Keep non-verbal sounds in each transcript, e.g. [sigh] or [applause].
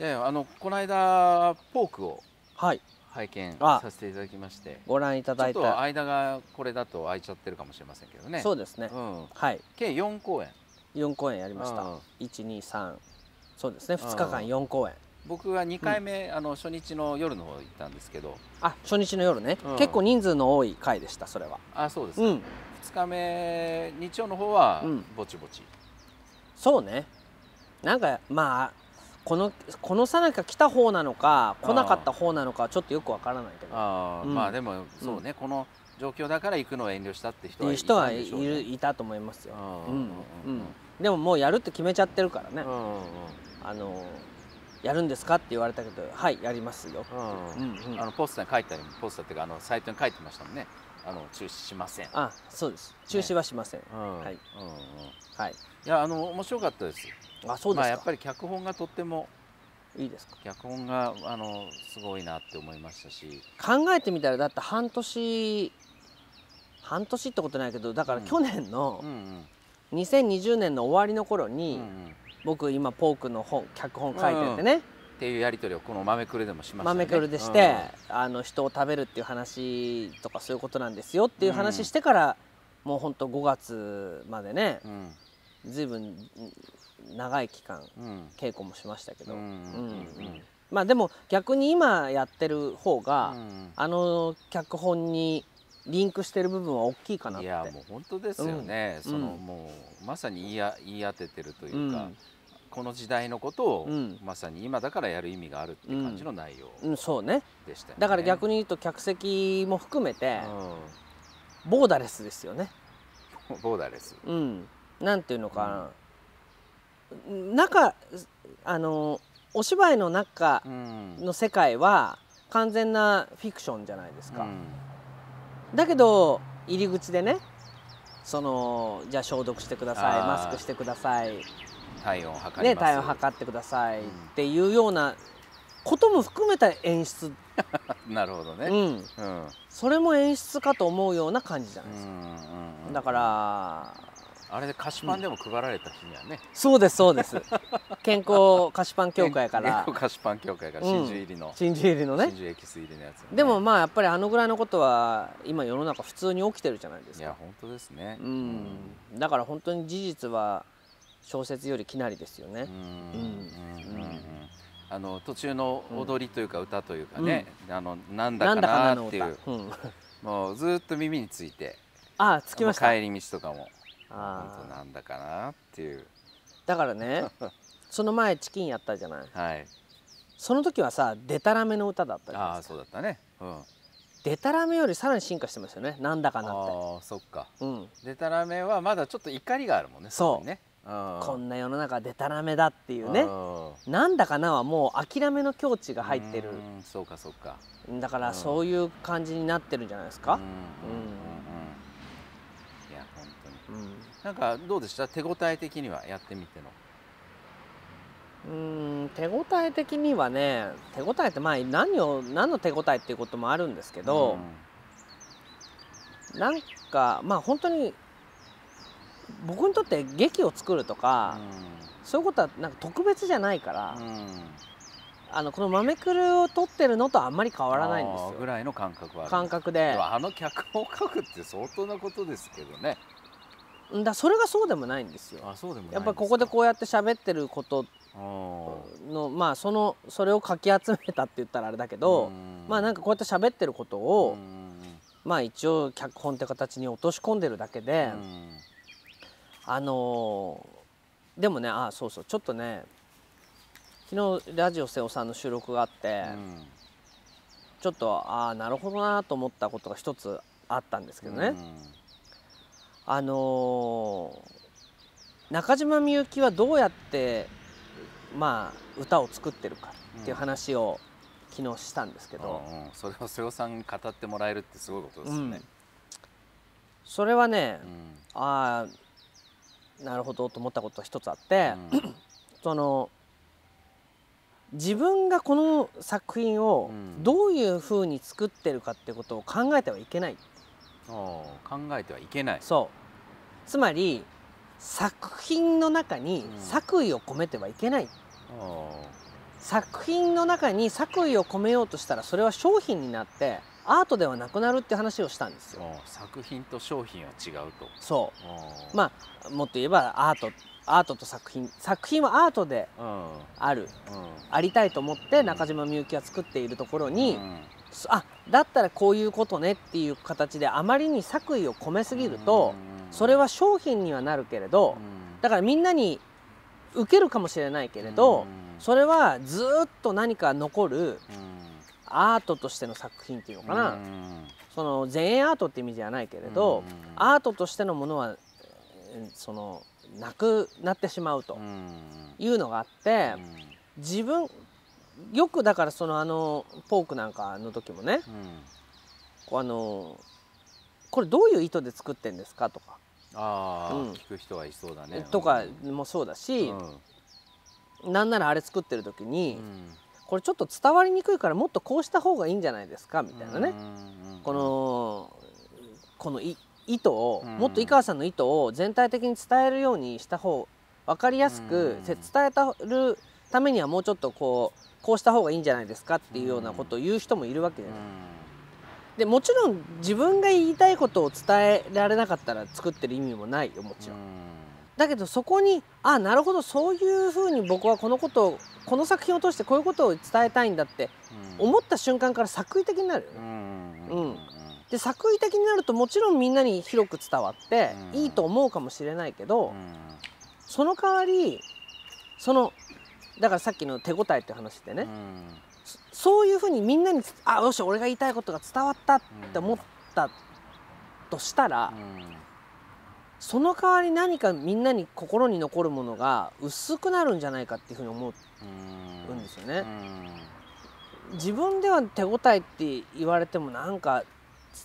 いやいやあのこの間ポークをはい。拝見あさせていただきまして。ご覧いたちょっとだいた間がこれだと空いちゃってるかもしれませんけどね。そうですね。うん、はい。計4公演。4公演やりました。うん。123そうですね。うん。2日間4公演。僕は2回目、あの初日の夜の方行ったんですけど。あ初日の夜ね。うん。結構人数の多い回でしたそれは。あそうですか、うん。2日目日曜の方はうん。ぼちぼち、そうね。なんかまあこのこのさなか来た方なのか来なかった方なのかちょっとよくわからないけど。っああ、うん。まあでもそうね、この状況だから行くのを遠慮したって人はいていう人はいるいたと思いますよ。ううん。ん。うんうんでももうやるって決めちゃってるからね。うんうんあのやるんですかって言われたけどはいやりますようん。うんうん。あのポスターに書いてありポスターっていうかあのサイトに書いてましたもんね。あの中止しません、あそうです。中止はしません。うん。はい。うんうん、い。はいやあの面白かったですあそうですか。まあやっぱり脚本がとってもいいですか。脚本があのすごいなって思いましたし。考えてみたらだって半年半年ってことないけどだからうん。去年のうんうん。2020年の終わりの頃うんに、うん。僕今ポークの本脚本書いててね、っていうやり取りをこの豆くるでもしましたね。豆くるでして、あの人を食べるっていう話とかそういうことなんですよっていう話してから、もうほんと5月までねうん。随分長い期間うん。稽古もしましたけど、まあでも逆に今やってる方が、うん。あの脚本にリンクしてる部分は大きいかなって。いやもう本当ですよね、うん。そのうん。もうまさに言いあ言い当ててるというか、うん。この時代のことを、うんまさに今だからやる意味があるっていう感じの内容うん、そうね。でした。だから逆に言うと客席も含めてうボーダレスですよね。ん、ボーダーレス。うん。なんていうのかな、中あのお芝居の中うん。の世界は完全なフィクションじゃないですか、うん。だけど入り口でねそのじゃあ消毒してくださいマスクしてください体温を測りねます。体温測ってくださいっうん。ていうようなことも含めた演出、[laughs] なるほどね。うん、うん。それも演出かと思うような感じじゃうないですか、だからあれで菓子パンでも配られた日にはね、そうですそうです。[laughs] 健康菓子パン協会から。健康菓子パン協会から真珠入りの、真珠入りのね。真珠エキス入りのやつをね、でもまあやっぱりあのぐらいのことは今世の中普通に起きてるじゃないですか。いや本当ですね。うん。だから本当に事実は小説よりきなりですよね。うん。うん。うん。うん。あの途中の踊りというか歌というかね、あのなんだかなんだかなっていう、うん、もうずっと耳について。あ着きました。帰り道とかもあなんだかなっていう。だからね [laughs] その前チキンやったじゃない。はい。その時はさデタラメの歌だったじゃないああですか。そうだったね。うん。デタラメよりさらに進化してますよね。なんだかなって。ああそっか。うん。デタラメはまだちょっと怒りがあるもんねそう。ね。うん。こんな世の中デタラメだっていうね。うん。なんだかなはもう諦めの境地が入ってる。うんそうかそうか。だからうん。そういう感じになってるんじゃないですか。うん。うんうんうんいや本当にうん。なんかどうでした？手応え的にはやってみての。うーん手応え的にはね手応えってまあ何を何の手応えっていうこともあるんですけど、なんかまあ本当に僕にとって劇を作るとか、そういうことはなんか特別じゃないから、うん。うんあのこの豆くるを撮ってるのとあんまり変わらないんですよ。ぐらいの感覚は感覚で。あの脚本を書くって相当なことですけどね。うんだそれがそうでもないんですよ。あそうでもやっぱりここでこうやって喋ってることうのまあそのそれをかき集めたって言ったらあれだけど、まあなんかかこうやって喋ってることを、まあ一応脚本って形に落とし込んでるだけで、あのーでもねあそうそうちょっとね昨日ラジオ瀬尾さんの収録があって、ちょっとああなるほどなと思ったことが一つあったんですけどね、あのー中島みゆきはどうやってまあ歌を作ってるかっていう話を昨日したんですけど、うんうん。それを瀬尾さんに語ってもらえるってすごいことですよね。それはね、うん。ああなるほどと思ったことが一つあって、[clears throat] その自分がこの作品をうん。どういうふうに作ってるかってことを考えてはいけない考えてはいけない。そう。つまり作品の中にうん。作為を込めてはいけない、お作品の中に作為を込めようとしたらそれは商品になってアートではなくなるって話をしたんですよ。作品と商品は違うと。そう。まあもっと言えばアートアートと作品作品はアートである、うん、ありたいと思って中島みゆきが作っているところに、うん、あだったらこういうことねっていう形であまりに作為を込めすぎると、それは商品にはなるけれど、だからみんなに受けるかもしれないけれど、それはずっと何か残るアートとしての作品っていうのかな、その前衛アートって意味じゃないけれど、アートとしてのものはそのなくなってしまうというのがあって、自分よくだからそのあのポークなんかの時もね、こうあのこれどういう意図で作ってんですかとか。あ、うん、聞く人はいそうだね。とかもそうだし、うん、なんならあれ作ってる時に、うん、これちょっと伝わりにくいからもっとこうした方がいいんじゃないですかみたいなね、このこの意図を、もっと井川さんの意図を全体的に伝えるようにした方分かりやすく伝えたるためにはもうちょっとこうこうした方がいいんじゃないですかっていうようなことを言う人もいるわけじゃない。でもちろん自分が言いたいことを伝えられなかったら作ってる意味もないよもちろん。だけどそこにあなるほどそういうふうに僕はこのことをこの作品を通してこういうことを伝えたいんだって思った瞬間から作為的になるよね。うん、で作為的になるともちろんみんなに広く伝わっていいと思うかもしれないけどその代わりそのだからさっきの手応えって話でね。そういうふうにみんなにあよし俺が言いたいことが伝わったって思ったとしたら、その代わり何かみんなに心に残るものが薄くなるんじゃないかっていうふうに思う。んですよね。自分では手応えって言われてもなんか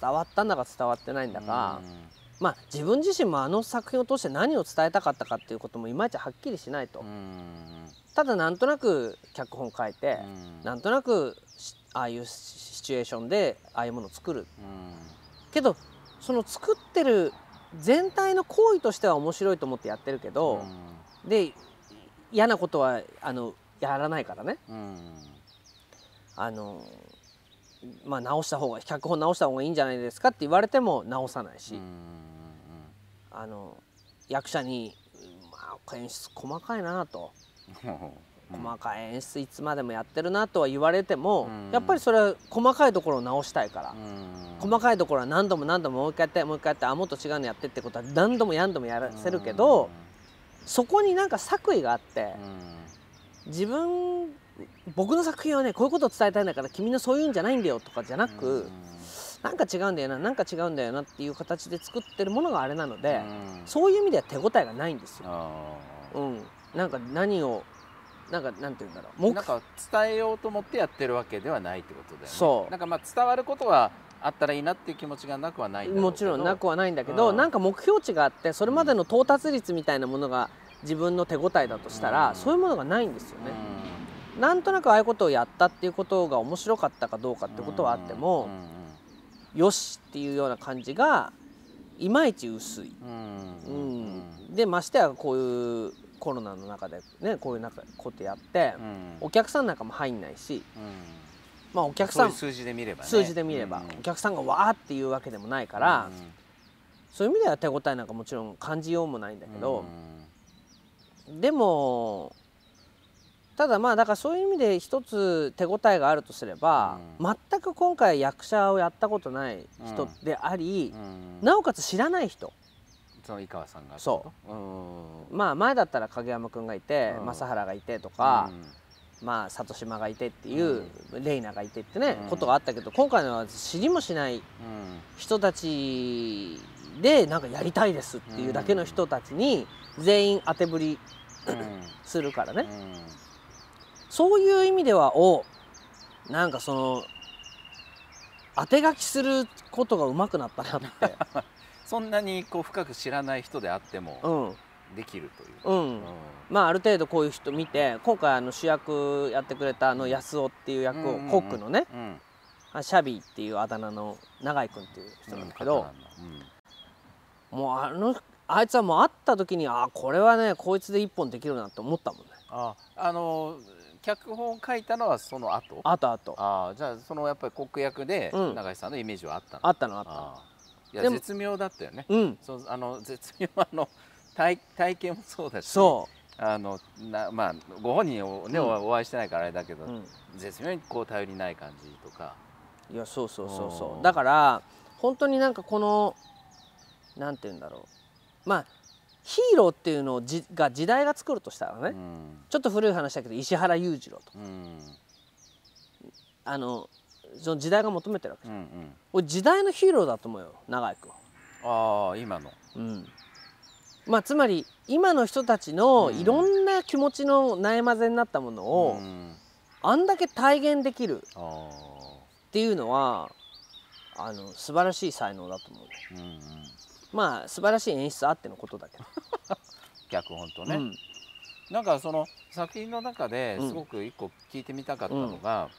伝わったんだか伝わってないんだか、まあ自分自身もあの作品を通して何を伝えたかったかっていうこともいまいちはっきりしないと。ただなんとなく脚本書いて、うん、なんとなくああいうシチュエーションでああいうものを作る、うん、けどその作ってる全体の行為としては面白いと思ってやってるけど、うん、で嫌なことはあのやらないからね、うん、あのまあ直した方が脚本直した方がいいんじゃないですかって言われても直さないし、あの役者に、まあ、演出細かいなと。[laughs] 細かい演出いつまでもやってるなとは言われても、うん、やっぱりそれは細かいところを直したいから、うん、細かいところは何度も何度ももう一回やってもう一回やってあもっと違うのやってってことは何度も何度もやらせるけど、うん、そこになんか作為があって、自分僕の作品はねこういうことを伝えたいんだから君のそういうんじゃないんだよとかじゃなく、なんか違うんだよななんか違うんだよなっていう形で作ってるものがあれなので、そういう意味では手応えがないんですよ。うん。なんか何をなんかなんて言うんだろう。なんか伝えようと思ってやってるわけではないってことだよね。そう。なんかまあ伝わることはあったらいいなっていう気持ちがなくはないもちろんなくはないんだけど、うん、なんか目標値があってそれまでの到達率みたいなものが自分の手応えだとしたら、うん、そういうものがないんですよね、うん、なんとなくああいうことをやったっていうことが面白かったかどうかってことはあっても、よしっていうような感じがいまいち薄い、うん。でましてやこういうコロナの中でねこういう中ことやって、うん、お客さんなんかも入んないし、うん、まあお客さん数字で見れば、ね、数字で見れば、お客さんがわーっていうわけでもないから、そういう意味では手応えなんかもちろん感じようもないんだけど、でもただまあだからそういう意味で一つ手応えがあるとすれば、全く今回役者をやったことない人であり、なおかつ知らない人。その井川さんがそう、うん、まあ前だったら影山君がいて、うん、正原がいてとか、うん、まあ里島がいてっていう、うん、レイナがいてってね、ことがあったけど今回のは知りもしない人たちでなんかやりたいですっていうだけの人たちに全員当てぶり [laughs] するからね、そういう意味ではおなんかその当て書きすることがうまくなったなって。[laughs] そんなにこう深く知らない人であってもできるという、うん、うん、まあある程度こういう人見て今回あの主役やってくれたあの安尾っていう役を、うんうん、コックのね、うん、シャビーっていうあだ名の永井君っていう人なんだけど、うん、もうあのあいつはもう会った時にあこれはねこいつで一本できるなって思ったもんね。ああの脚本を書いたのはその後？あとあとああじゃあそのやっぱり国役で永井さんのイメージはあったの、あったのあった。いや絶妙だったよね、うん、そうあの絶妙あの体体験もそうだしそう。あのなまあご本人をね、うん、お会いしてないからあれだけど、うん、絶妙にこう頼りない感じとか。いやそうそうそうそう。だから本当になんかこのなんて言うんだろう。まあヒーローっていうのをじが時代が作るとしたらね、うん、ちょっと古い話だけど石原裕次郎と、うん、あのその時代が求めてるわけです、うんうん、時代のヒーローだと思うよ永井君。ああ今の、うん、まあつまり今の人たちのいろんな気持ちの悩まぜになったものを、うん、あんだけ体現できるっていうのはあの素晴らしい才能だと思う、うんうんまあ素晴らしい演出あってのことだけど。[laughs] 脚本とね、うん、なんかその作品の中ですごく一個聞いてみたかったのが、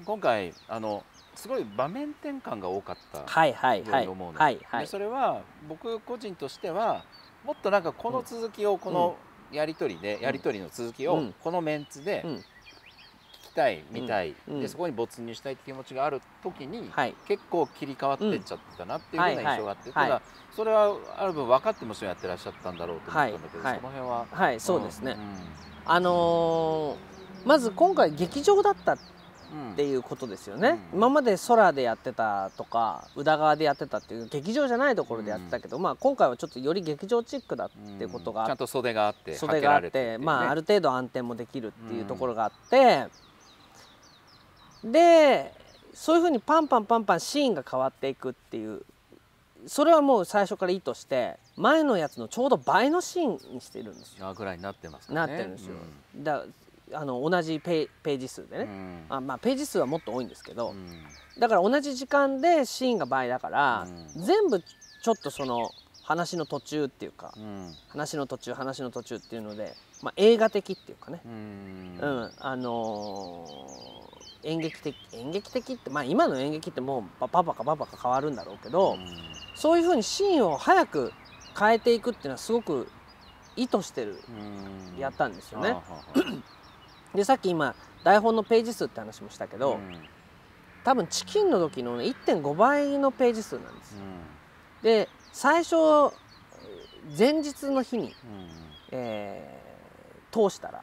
うん、今回あのすごい場面転換が多かったはいはいはい。思うの、はいはい、でそれは僕個人としてはもっとなんかこの続きをこのやり取りで、やり取りの続きをこのメンツでたい見たい、うん、でそこに没入したいって気持ちがある時に、はい、結構切り替わってっちゃったなっていうような印象があって、ただそれはある分分かってもちろんやってらっしゃったんだろうと思ったんだけど、その辺は。はい。そうですね、あのー、まず今回劇場だったっていうことですよね、うん、今まで空でやってたとか宇田川でやってたっていう劇場じゃないところでやってたけど、うん、まあ今回はちょっとより劇場チックだっていうことが、うん、ちゃんと袖があって袖があって、ね、まあある程度暗転もできるっていうところがあって、でそういうふうにパンパンパンパンシーンが変わっていくっていうそれはもう最初から意図して前のやつのちょうど倍のシーンにしてるんですよ。ぐらいになってます、ね、なってるんですよ。うん、だあの同じページ数でね、うん、あまあ、ページ数はもっと多いんですけど、うん、だから同じ時間でシーンが倍だから、全部ちょっとその話の途中っていうか、話の途中話の途中っていうので、まあ、映画的っていうかね、うん。あのー演劇的演劇的ってまあ今の演劇ってもうパパカパパカ変わるんだろうけど、うん、そういうふうにシーンを早く変えていくっていうのはすごく意図してる、うん、やったんですよね。[clears throat] でさっき今台本のページ数って話もしたけど、うん、多分チキンの時の、ね、1.5倍のページ数なんです。で最初前日の日に、うん、えー通したら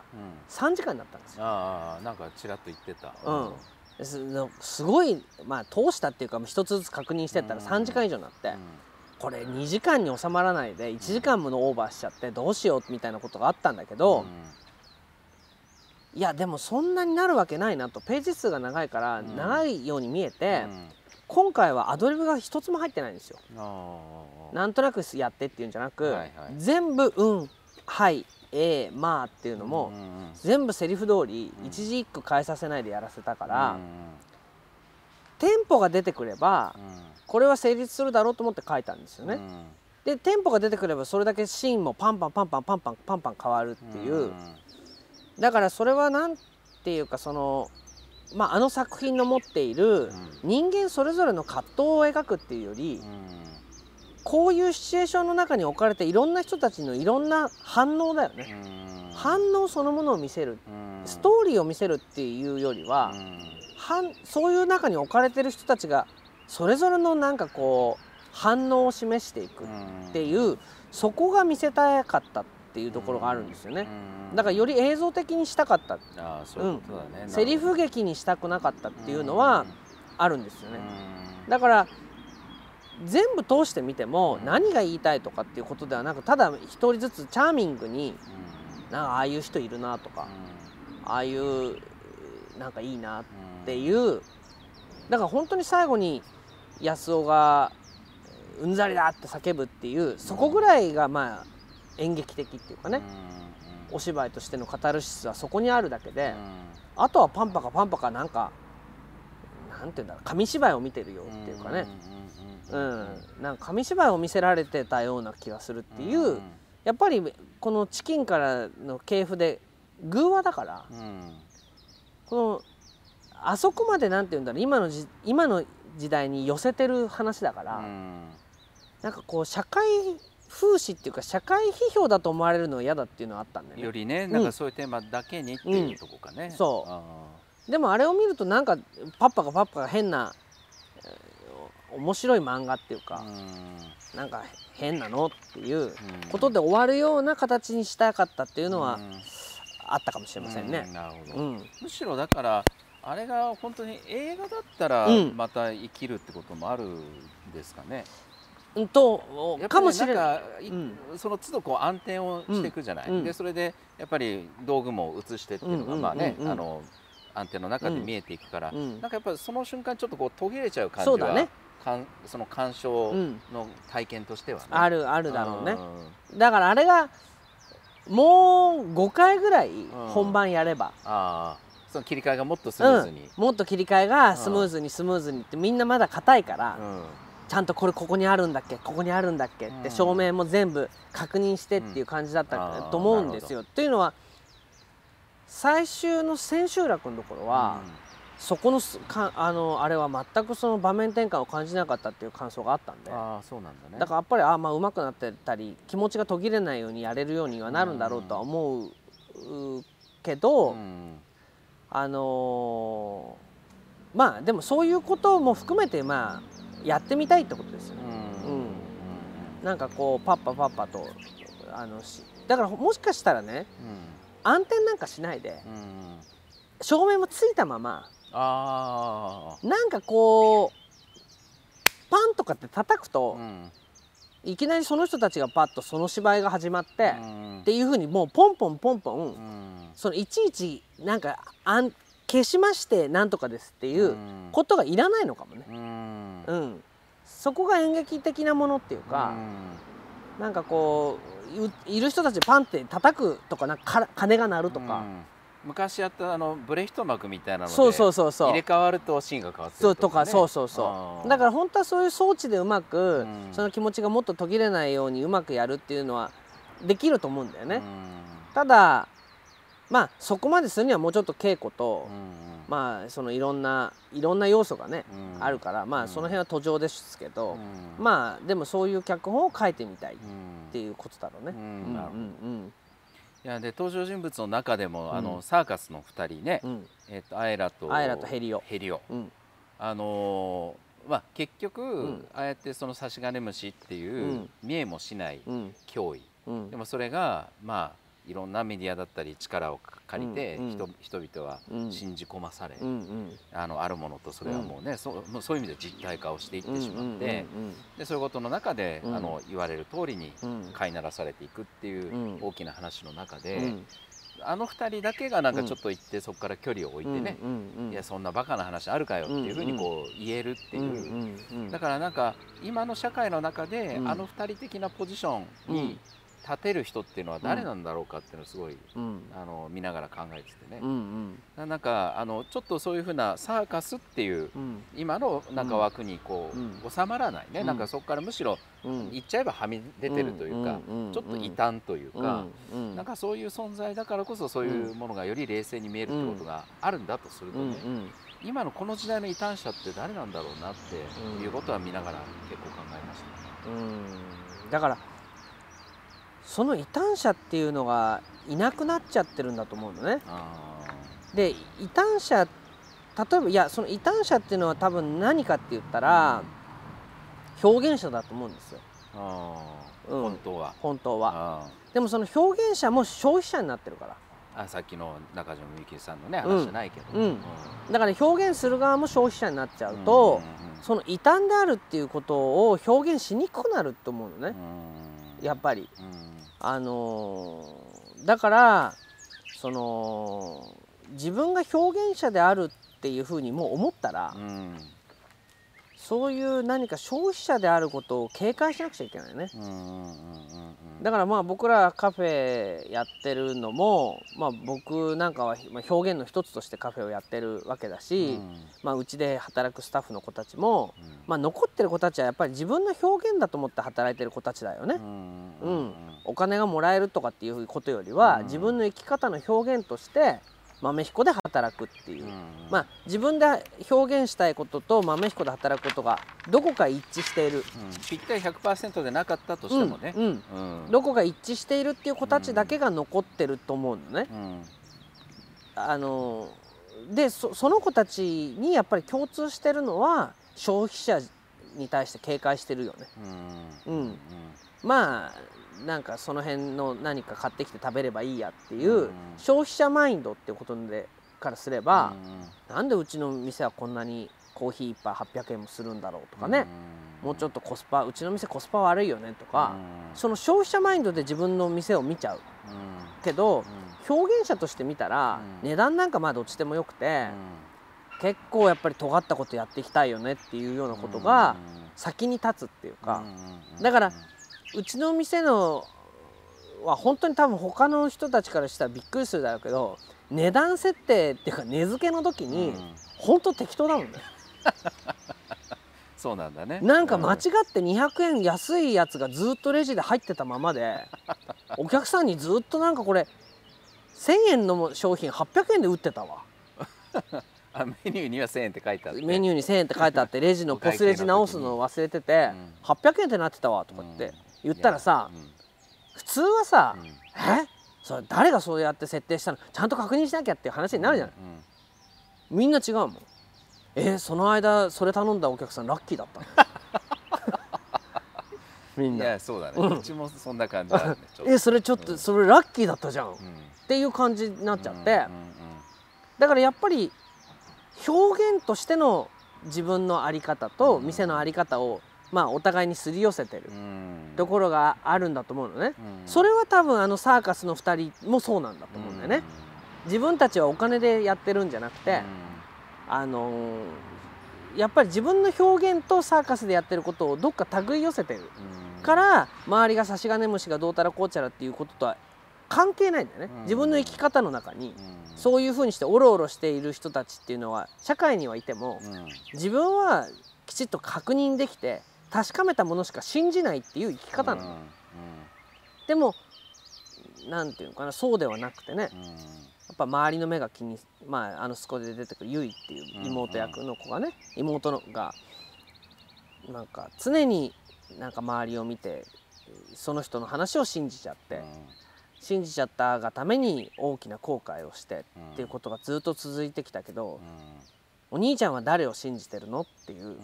3時間になったんですよ。ああなんかちらっと言ってた。うん、すごい、まあ、通したっていうか一つずつ確認してったら3時間以上になって、これ2時間に収まらないで1時間ものオーバーしちゃってどうしようみたいなことがあったんだけど、いやでもそんなになるわけないなと。ページ数が長いから長いように見えて、今回はアドリブが一つも入ってないんですよ。なんとなくやってっていうんじゃなく、はいはい、全部「うんはいえー、まあっていうのも、全部セリフ通り一字一句変えさせないでやらせたから、テンポが出てくれば、これは成立するだろうと思って書いたんですよね。でテンポが出てくればそれだけシーンもパンパンパンパンパンパンパンパン変わるっていう、だからそれは何ていうかその、まあ、あの作品の持っている人間それぞれの葛藤を描くっていうより、こういうシチュエーションの中に置かれていろんな人たちのいろんな反応だよね。反応そのものを見せる。ストーリーを見せるっていうよりはそういう中に置かれてる人たちがそれぞれのなんかこう反応を示していくっていうそこが見せたかったっていうところがあるんですよね。だからより映像的にしたかった。セリフ劇にしたくなかったっていうのはあるんですよね。だから全部通してみても何が言いたいとかっていうことではなくただ一人ずつチャーミングになんかああいう人いるなとかああいうなんかいいなっていうだから本当に最後に安尾が「うんざりだ!」って叫ぶっていうそこぐらいがまあ演劇的っていうかねお芝居としてのカタルシスはそこにあるだけであとはパンパカパンパカなんかなんて言うんだろう紙芝居を見てるよっていうかね。うん、なんか紙芝居を見せられてたような気がするっていう、やっぱりこのチキンからの系譜で偶話だから、このあそこまでなんて言うんだろう今のじ今の時代に寄せてる話だから、なんかこう社会風刺っていうか社会批評だと思われるのは嫌だっていうのはあったんだよね。よりねなんかそういうテーマだけにっていうとこかね、うん、そう。でもあれを見るとなんかパッパがパッパが変な面白い漫画っていうか、うん、なんか変なのっていうことで終わるような形にしたかったっていうのはあったかもしれませんね。なるほど、むしろだからあれが本当に映画だったらまた生きるってこともあるんですかね。うんとかもしれない、うん、その都度こう暗転をしていくじゃない、うん、でそれでやっぱり道具も映してっていうのがまあね、あの暗転の中で見えていくから、うん、なんかやっぱりその瞬間ちょっとこう途切れちゃう感じはねかんその鑑賞の体験としてはね、あるあるだろうね、だからあれがもう5回ぐらい本番やれば、ああ。その切り替えがもっとスムーズに、もっと切り替えがスムーズにスムーズにってみんなまだ硬いから、ちゃんとこれここにあるんだっけここにあるんだっけって照明も全部確認してっていう感じだったと思うんですよ。というのは最終の千秋楽のところは、そこのかあのあれは全くその場面転換を感じなかったっていう感想があったんで。あそうなんだね。だからやっぱりあまあ上手くなってたり気持ちが途切れないようにやれるようにはなるんだろうとは思うけど、うん、あのー、まあでもそういうことも含めてまあやってみたいってことですよね。うん、うん、なんかこうパッパパッパとあのだからもしかしたらね、うん、暗転なんかしないで、照明もついたままあなんかこうパンとかって叩くと、いきなりその人たちがパッとその芝居が始まって、っていうふうにもうポンポンポンポン、そのいちいちなんかあん消しましてなんとかですっていうことがいらないのかもね。うん、そこが演劇的なものっていうか、うなんかこういる人たちパンって叩くとかなんか鐘が鳴るとか。昔やったあのブレヒト幕みたいなのでそうそうそうそう。入れ替わるとシーンが変わってるとか、ね、そうそうそうだから本当はそういう装置でうまく、うん、その気持ちがもっと途切れないようにうまくやるっていうのはできると思うんだよね、うん、ただまあそこまでするにはもうちょっと稽古と、うん。まあそのいろんないろんな要素がね、うん、あるからまあその辺は途上ですけど、うん、まあでもそういう脚本を書いてみたいっていうことだろうね。いやで登場人物の中でも、あのサーカスの2人ね、えー、とアエラとアエラとヘリオ。ヘリオ、あのー、まあ、結局、ああやってその差し金虫っていう見えもしない脅威、でもそれがまあいろんなメディアだったり力を借りて人,、人々は信じ込まされ、あのあるものとそれはもうね、そうそういう意味で実体化をしていってしまって、でそういうことの中で、あの言われる通りに飼いならされていくっていう大きな話の中で。あの2人だけがなんかちょっと行ってそこから距離を置いてね、いやそんなバカな話あるかよっていうふうにこう言えるっていう。だからなんか今の社会の中であの2人的なポジションに立てる人っていうのは誰なんだろうかっていうのをすごい、うん、あの見ながら考えててね、うんうん、なんかあのちょっとそういうふうなサーカスっていう、うん、今のなんか枠にこう、収まらないね、なんかそこからむしろ、言っちゃえばはみ出てるというか、ちょっと異端というか、なんかそういう存在だからこそそういうものがより冷静に見えるってことがあるんだとするとね、今のこの時代の異端者って誰なん。だろうなっていうことは見ながら結構考えましたね。うん。だからその異端者っていうのがいなくなっちゃってるんだと思うのね。で異端者例えばいやその異端者っていうのは多分何かって言ったら、表現者だと思うんですよ。うん、本当は。本当は。でもその表現者も消費者になってるから。あさっきの中島みゆきさんのね話じゃないけど、うん。うん、だから表現する側も消費者になっちゃうと、その異端であるっていうことを表現しにくくなると思うのね、やっぱり、あのだからその自分が表現者であるっていうふうにもう思ったら、うん、そういう何か消費者であることを警戒しなくちゃいけないね。だからまあ僕らカフェやってるのも、まあ、僕なんかは表現の一つとしてカフェをやってるわけだし、うん、まあ、うちで働くスタッフの子たちも、うん、まあ、残ってる子たちはやっぱり自分の表現だと思って働いてる子たちだよね。うん、うん、お金がもらえるとかっていうことよりは、自分の生き方の表現として豆彦で働くっていう、まあ自分で表現したいことと豆彦で働くことがどこか一致している、ぴったり100%でなかったとしてもね、どこか一致しているっていう子たちだけが残ってると思うのね。あのでその子たちにやっぱり共通してるのは消費者に対して警戒してるよね。うん、うん、まあなんかその辺の何か買ってきて食べればいいやっていう消費者マインドっていうことでからすれば、うん、なんでうちの店はこんなにコーヒー1杯800円もするんだろうとかね、もうちょっとコスパうちの店コスパ悪いよねとか、その消費者マインドで自分の店を見ちゃう、けど、表現者として見たら、値段なんかまあどっちでもよくて、結構やっぱり尖ったことやっていきたいよねっていうようなことが先に立つっていうかだからうちの店のは本当に多分他の人たちからしたらびっくりするだろうけど値段設定っていうか値付けの時に本当適当だもんね。[laughs] そうなんだね。なんか間違って200円安いやつがずっとレジで入ってたままで [laughs] お客さんにずっとなんかこれ1,000円の商品800円で売ってたわ。[laughs] あメニューには1000円って書いてあって。メニューに1000円って書いてあってレジのポスレジ直すの忘れてて、うん、800円ってなってたわとかって言ったらさ、うん、普通はさ、うん、え？それ誰がそうやって設定したの？ちゃんと確認しなきゃっていう話になるじゃない、うん、みんな違うもん。えその間それ頼んだお客さんラッキーだった [laughs] みんな。そうだね、うちもそんな感じだね [laughs] えそれちょっと、それラッキーだったじゃん、っていう感じになっちゃって、だからやっぱり表現としての自分の在り方と店の在り方を、まあ、お互いにすり寄せてるところがあるんだと思うのね、それは多分あのサーカスの2人もそうなんだと思うんだよね。自分たちはお金でやってるんじゃなくて、あのー、やっぱり自分の表現とサーカスでやってることをどっか手繰い寄せてる。から周りが差し金虫がどうたらこうちゃらっていうこととは関係ないんだよね、自分の生き方の中に、そういうふうにしておろおろしている人たちっていうのは社会にはいても、自分はきちっと確認できて確かめたものしか信じないっていう生き方なの、でも何て言うのかなそうではなくてね、やっぱ周りの目が気にまああのスコで出てくるゆいっていう妹役の子がね、妹のがなんか常になんか周りを見てその人の話を信じちゃって、信じちゃったがために大きな後悔をしてっていうことがずっと続いてきたけど、お兄ちゃんは誰を信じてるの？っていう、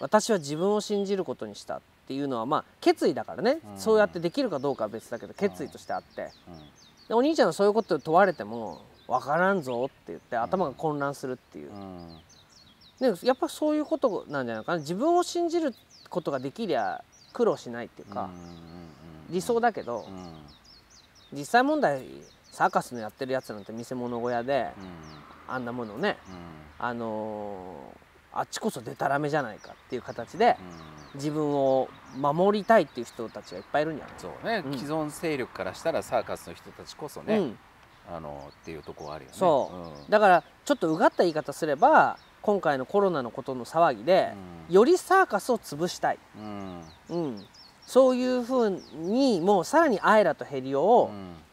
私は自分を信じることにしたっていうのはまあ決意だからね、そうやってできるかどうかは別だけど決意としてあって、でお兄ちゃんはそういうことを問われても分からんぞって言って頭が混乱するっていう。でやっぱそういうことなんじゃないかな。自分を信じることができりゃ苦労しないっていうか、理想だけど、うん、実際問題サーカスのやってるやつなんて見せ物小屋で、うん、あんなものね、うん、あのー、あっちこそでたらめじゃないかっていう形で、自分を守りたいっていう人たちがいっぱいいるんじゃないそうね、既存勢力からしたらサーカスの人たちこそね、あのっていうとこはあるよね。そう、だからちょっとうがった言い方すれば今回のコロナのことの騒ぎで、よりサーカスを潰したい、うん。そういうふうにもうさらにアイラとヘリオを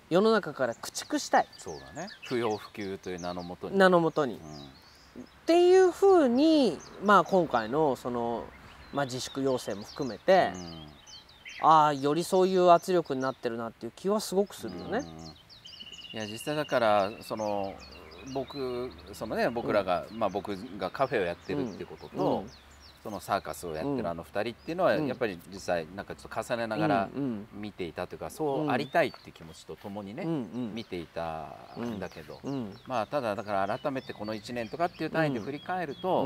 世の中から駆逐したい、そうだね。不要不急という名のもとに。名のもとに、うん、っていうふうに、まあ、今回のその、まあ、自粛要請も含めて、うん、ああよりそういう圧力になってるなっていう気はすごくするよね。いや実際だからその僕そのね僕らが、まあ、僕がカフェをやってるってことと、そのサーカスをやってるあの2人っていうのはやっぱり実際なんかちょっと重ねながら見ていたというかそうありたいっていう気持ちとともにね見ていたんだけどまあただだから改めてこの1年とかっていう単位で振り返ると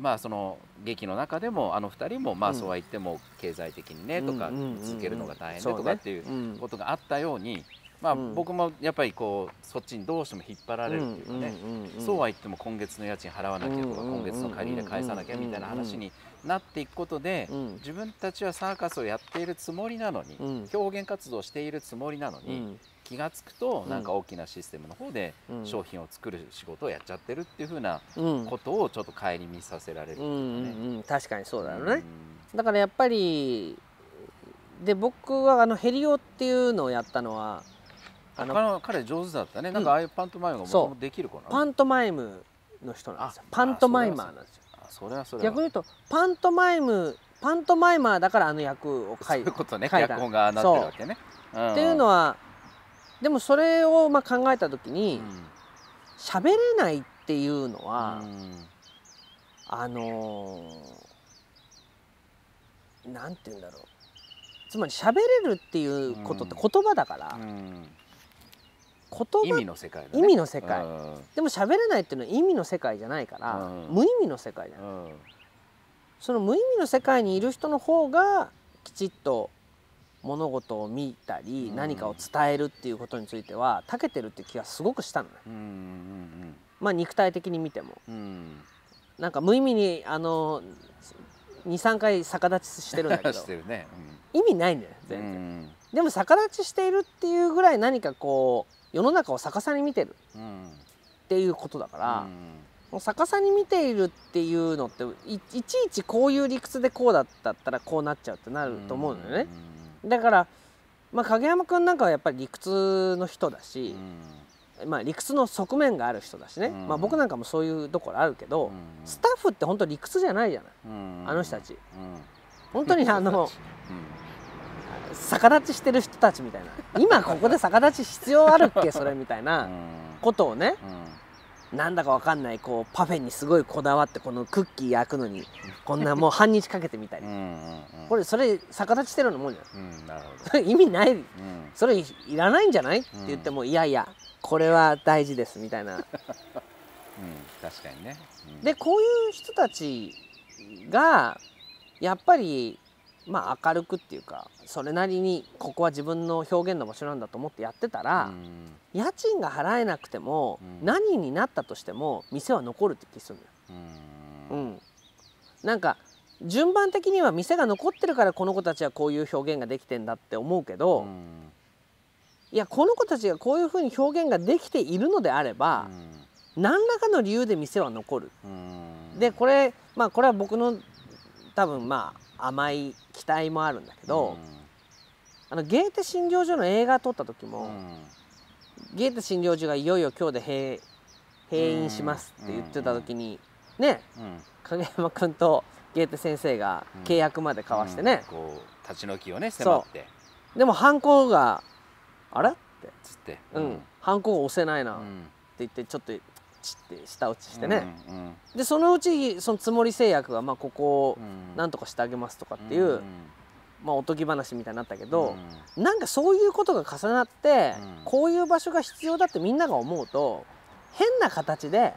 まあその劇の中でもあの2人もまあそうは言っても経済的にねとか続けるのが大変でとかっていうことがあったようにまあ、僕もやっぱりこうそっちにどうしても引っ張られるっていうかね、そうは言っても今月の家賃払わなきゃとか、今月の借り入れ返さなきゃみたいな話になっていくことで、自分たちはサーカスをやっているつもりなのに、表現活動しているつもりなのに、気が付くとなんか大きなシステムの方で商品を作る仕事をやっちゃってるっていうふうなことをちょっと顧みさせられる、ね。うんうん、確かにそうだよね、だからやっぱりで僕はあのヘリオっていうのをやったのはあの彼上手だったね。なんかああいうパントマイムがもともできる子なパントマイムの人なんですよ。パントマイマーなんですよ。それはそれ逆に言うとパントマイムパントマイマーだからあの役を書いそういうことね。脚本がなってるわけね、う。ん、っていうのはでもそれをまあ考えた時に喋、うん、れないっていうのは、うん、あのー、なんて言うんだろう。つまり喋れるっていうことって言葉だから、うん、言葉意味の世界、ね、意味の世界、でも喋れないっていうのは意味の世界じゃないから、無意味の世界じゃない、その無意味の世界にいる人の方がきちっと物事を見たり、何かを伝えるっていうことについては長けてるって気がすごくしたのね、うんうんうん、まあ肉体的に見ても、うん、なんか無意味にあの23回逆立ちしてるんだけど。[laughs] ね。うん、意味ないんだよ全然、うん、でも逆立ちしているっていうぐらい何かこう世の中を逆さに見てる。っていうことだから、もう逆さに見ているっていうのっていちいちこういう理屈でこうだったらこうなっちゃうってなると思うんだよね。だから、まあ、影山君なんかはやっぱり理屈の人だし、まあ、理屈の側面がある人だしね、まあ、僕なんかもそういうところあるけど、スタッフって本当理屈じゃないじゃない、あの人たち。本当にあの、逆立ちしてる人たちみたいな。今ここで逆立ち必要あるっけ？[laughs] それみたいなことをね、なんだかわかんないこうパフェにすごいこだわってこのクッキー焼くのにこんなもう半日かけてみたり。これそれ逆立ちしてるようなもんじゃん、うん、なるほど。そ [laughs] れ意味ない、うん、それいらないんじゃない、って言ってもいやいやこれは大事ですみたいな、[laughs] うん、確かにね、でこういう人たちがやっぱりまあ明るくっていうかそれなりにここは自分の表現の場所なんだと思ってやってたら、家賃が払えなくても、何になったとしても店は残るって気するのよ。うん、なんか順番的には店が残ってるからこの子たちはこういう表現ができてんだって思うけど、いやこの子たちがこういうふうに表現ができているのであれば、何らかの理由で店は残る。でこれまあこれは僕の多分まあ甘い期待もあるんだけど、あのゲーテ診療所の映画撮った時も、ゲーテ診療所がいよいよ今日で閉閉院しますって言ってた時に、ね、影山君とゲーテ先生が契約まで交わしてね、こう立ち退きをね迫って。でもハンコが「あれ?」ってつって、うん。ハンコが押せないなって言ってちょっとチって舌打ちしてね、うんうん、でそのうちそのつもり製薬がまあここをなんとかしてあげますとかっていう、うんうん、まあ、おとぎ話みたいになったけど、うん、なんかそういうことが重なって、うん、こういう場所が必要だってみんなが思うと変な形で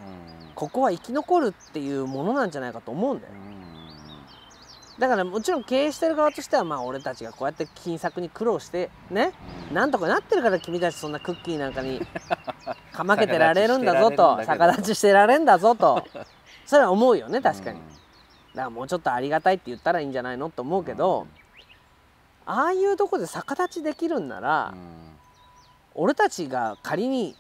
ここは生き残るっていうものなんじゃないかと思うんだよ。だからもちろん経営してる側としてはまあ俺たちがこうやって金策に苦労してね、なんとかなってるから君たちそんなクッキーなんかに [laughs] かまけてられるんだぞと逆立ちしてられんだぞと。[laughs] それは思うよね確かに、だからもうちょっとありがたいって言ったらいいんじゃないのと思うけど、ああいうとこで逆立ちできるんなら、俺たちが仮に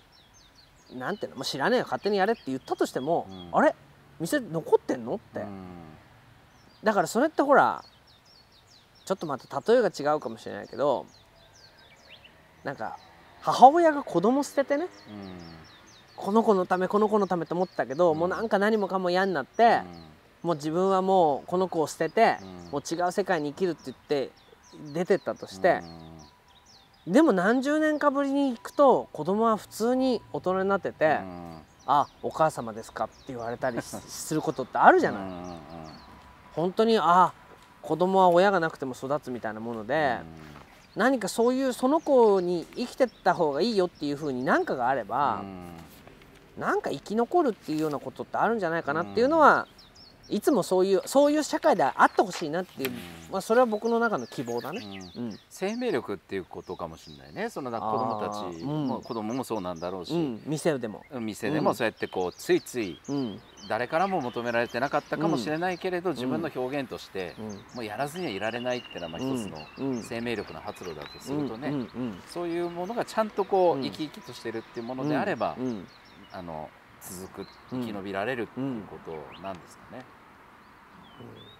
なんていうのもう知らねえよ勝手にやれって言ったとしても、あれ店残ってんのって、だからそれってほらちょっとまた例えが違うかもしれないけどなんか母親が子供捨ててね、うん、この子のためこの子のためと思ってたけど、うん、もうなんか何もかも嫌になって、うん、もう自分はもうこの子を捨てて、もう違う世界に生きるって言って出てったとして、でも何十年かぶりに行くと子供は普通に大人になってて「あお母様ですか」って言われたりすることってあるじゃない。本当にあ子供は親がなくても育つみたいなもので。何かそういうその子に生きてった方がいいよっていうふうに何かがあれば、うん、なんか生き残るっていうようなことってあるんじゃないかなっていうのは、いつもそういうそういう社会であってほしいなっていう、うん、まあ、それは僕の中の希望だね、うん、生命力っていうことかもしれないね。その子供たちも、うん、子供もそうなんだろうし、店でも。店でもそうやってこうついつい誰からも求められてなかったかもしれないけれど、自分の表現として、もうやらずにはいられないっていうのはまあ一つの生命力の発露だとするとね、そういうものがちゃんとこう生き生きとしてるっていうものであれば、あの続く生き延びられるっていうことなんですかね。うん